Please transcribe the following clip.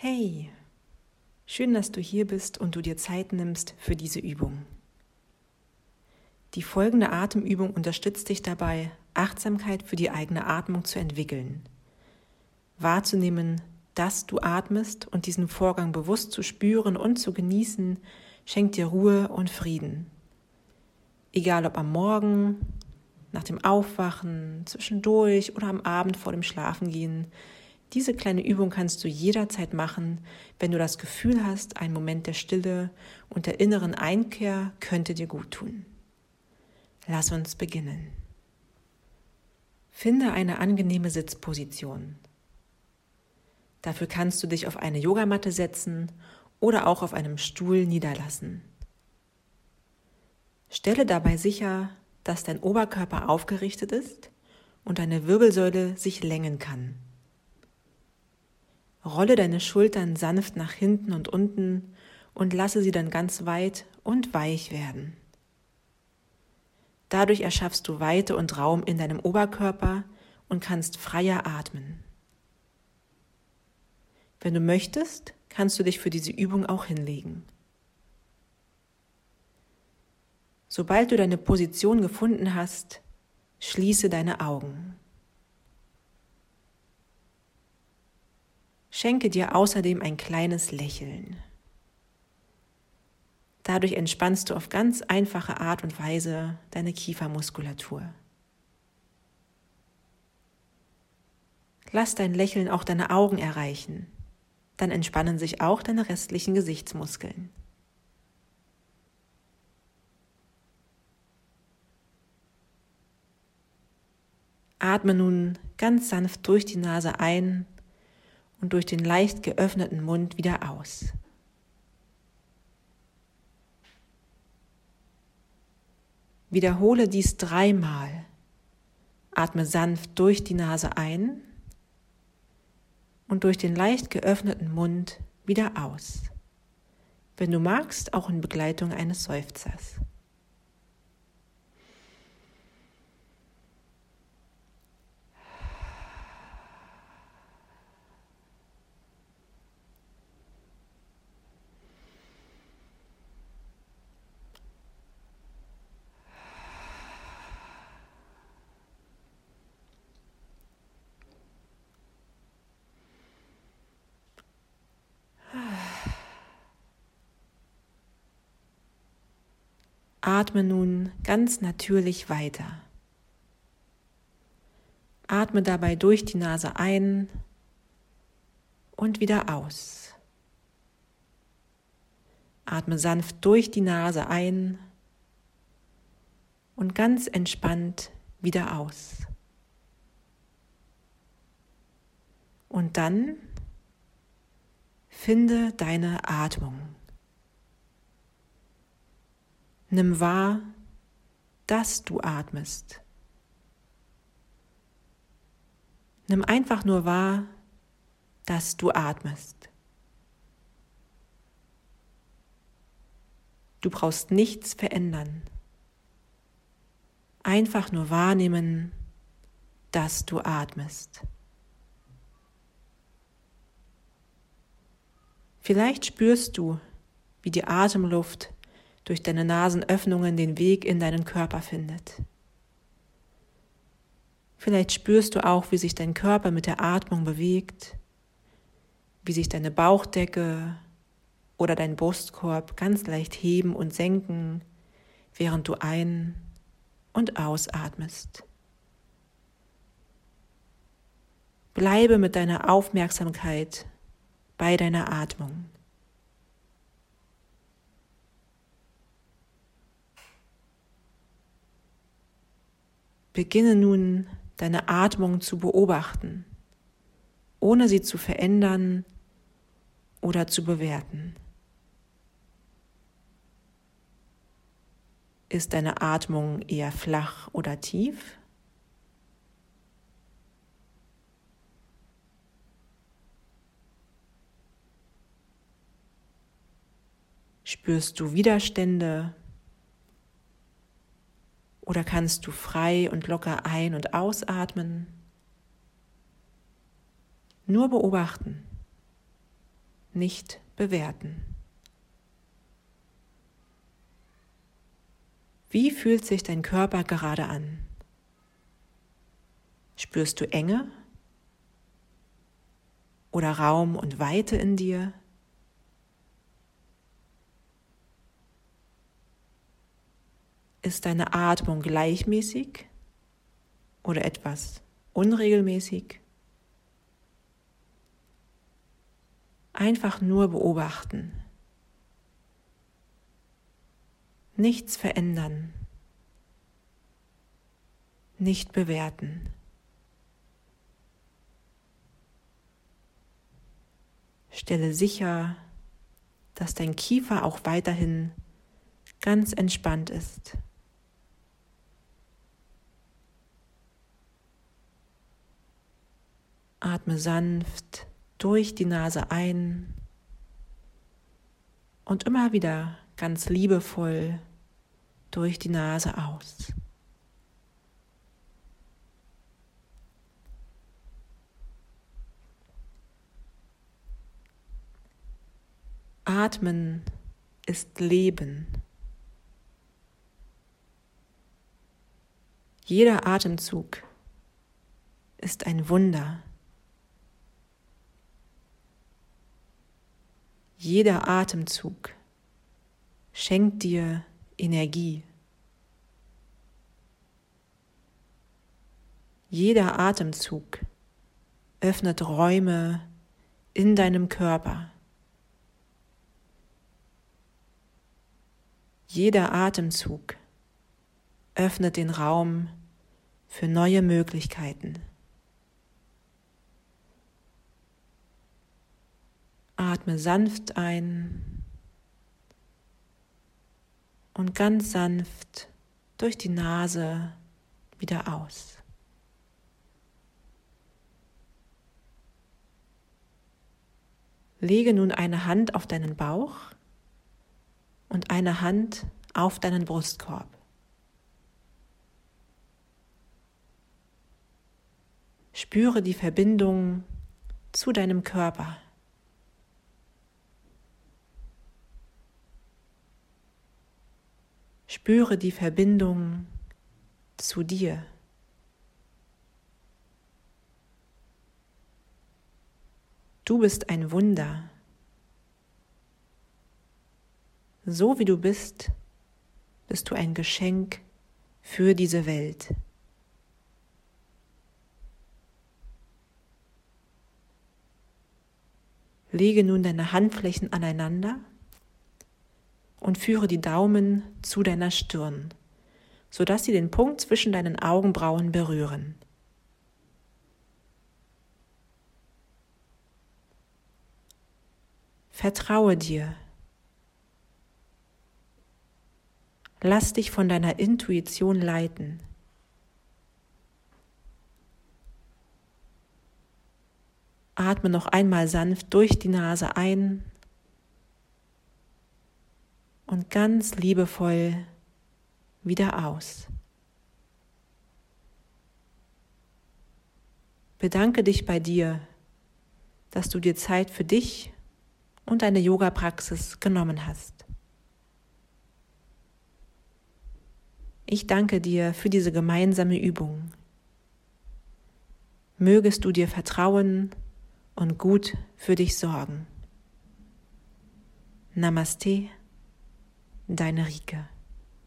Hey, schön, dass du hier bist und du dir Zeit nimmst für diese Übung. Die folgende Atemübung unterstützt dich dabei, Achtsamkeit für die eigene Atmung zu entwickeln, wahrzunehmen, dass du atmest und diesen Vorgang bewusst zu spüren und zu genießen, schenkt dir Ruhe und Frieden. Egal ob am Morgen, nach dem Aufwachen, zwischendurch oder am Abend vor dem Schlafengehen, diese kleine Übung kannst du jederzeit machen, wenn du das Gefühl hast, ein Moment der Stille und der inneren Einkehr könnte dir gut tun. Lass uns beginnen. Finde eine angenehme Sitzposition. Dafür kannst du dich auf eine Yogamatte setzen oder auch auf einem Stuhl niederlassen. Stelle dabei sicher, dass dein Oberkörper aufgerichtet ist und deine Wirbelsäule sich längen kann. Rolle deine Schultern sanft nach hinten und unten und lasse sie dann ganz weit und weich werden. Dadurch erschaffst du Weite und Raum in deinem Oberkörper und kannst freier atmen. Wenn du möchtest, kannst du dich für diese Übung auch hinlegen. Sobald du deine Position gefunden hast, schließe deine Augen. Schenke dir außerdem ein kleines Lächeln. Dadurch entspannst du auf ganz einfache Art und Weise deine Kiefermuskulatur. Lass dein Lächeln auch deine Augen erreichen, dann entspannen sich auch deine restlichen Gesichtsmuskeln. Atme nun ganz sanft durch die Nase ein und durch den leicht geöffneten Mund wieder aus. Wiederhole dies dreimal. Atme sanft durch die Nase ein und durch den leicht geöffneten Mund wieder aus. Wenn du magst, auch in Begleitung eines Seufzers. Atme nun ganz natürlich weiter. Atme dabei durch die Nase ein und wieder aus. Atme sanft durch die Nase ein und ganz entspannt wieder aus. Und dann finde deine Atmung. Nimm wahr, dass du atmest. Nimm einfach nur wahr, dass du atmest. Du brauchst nichts verändern. Einfach nur wahrnehmen, dass du atmest. Vielleicht spürst du, wie die Atemluft durch deine Nasenöffnungen den Weg in deinen Körper findet. Vielleicht spürst du auch, wie sich dein Körper mit der Atmung bewegt, wie sich deine Bauchdecke oder dein Brustkorb ganz leicht heben und senken, während du ein- und ausatmest. Bleibe mit deiner Aufmerksamkeit bei deiner Atmung. Beginne nun deine Atmung zu beobachten, ohne sie zu verändern oder zu bewerten. Ist deine Atmung eher flach oder tief? Spürst du Widerstände oder kannst du frei und locker ein- und ausatmen? Nur beobachten. nicht bewerten. Wie fühlt sich dein Körper gerade an? Spürst du Enge oder Raum und Weite in dir? Ist deine Atmung gleichmäßig oder etwas unregelmäßig? Einfach nur beobachten. Nichts verändern. Nicht bewerten. Stelle sicher, dass dein Kiefer auch weiterhin ganz entspannt ist. Atme sanft durch die Nase ein und immer wieder ganz liebevoll durch die Nase aus. Atmen ist Leben. Jeder Atemzug ist ein Wunder. Jeder Atemzug schenkt dir Energie. Jeder Atemzug öffnet Räume in deinem Körper. Jeder Atemzug öffnet den Raum für neue Möglichkeiten. Atme sanft ein und ganz sanft durch die Nase wieder aus. Lege nun eine Hand auf deinen Bauch und eine Hand auf deinen Brustkorb. Spüre die Verbindung zu deinem Körper. Spüre die Verbindung zu dir. Du bist ein Wunder. So wie du bist, bist du ein Geschenk für diese Welt. Lege nun deine Handflächen aneinander und führe die Daumen zu deiner Stirn, sodass sie den Punkt zwischen deinen Augenbrauen berühren. Vertraue dir. Lass dich von deiner Intuition leiten. Atme noch einmal sanft durch die Nase ein und ganz liebevoll wieder aus. Bedanke dich bei dir, dass du dir Zeit für dich und deine Yoga-Praxis genommen hast. Ich danke dir für diese gemeinsame Übung. Mögest du dir vertrauen und gut für dich sorgen. Namaste, deine Rike.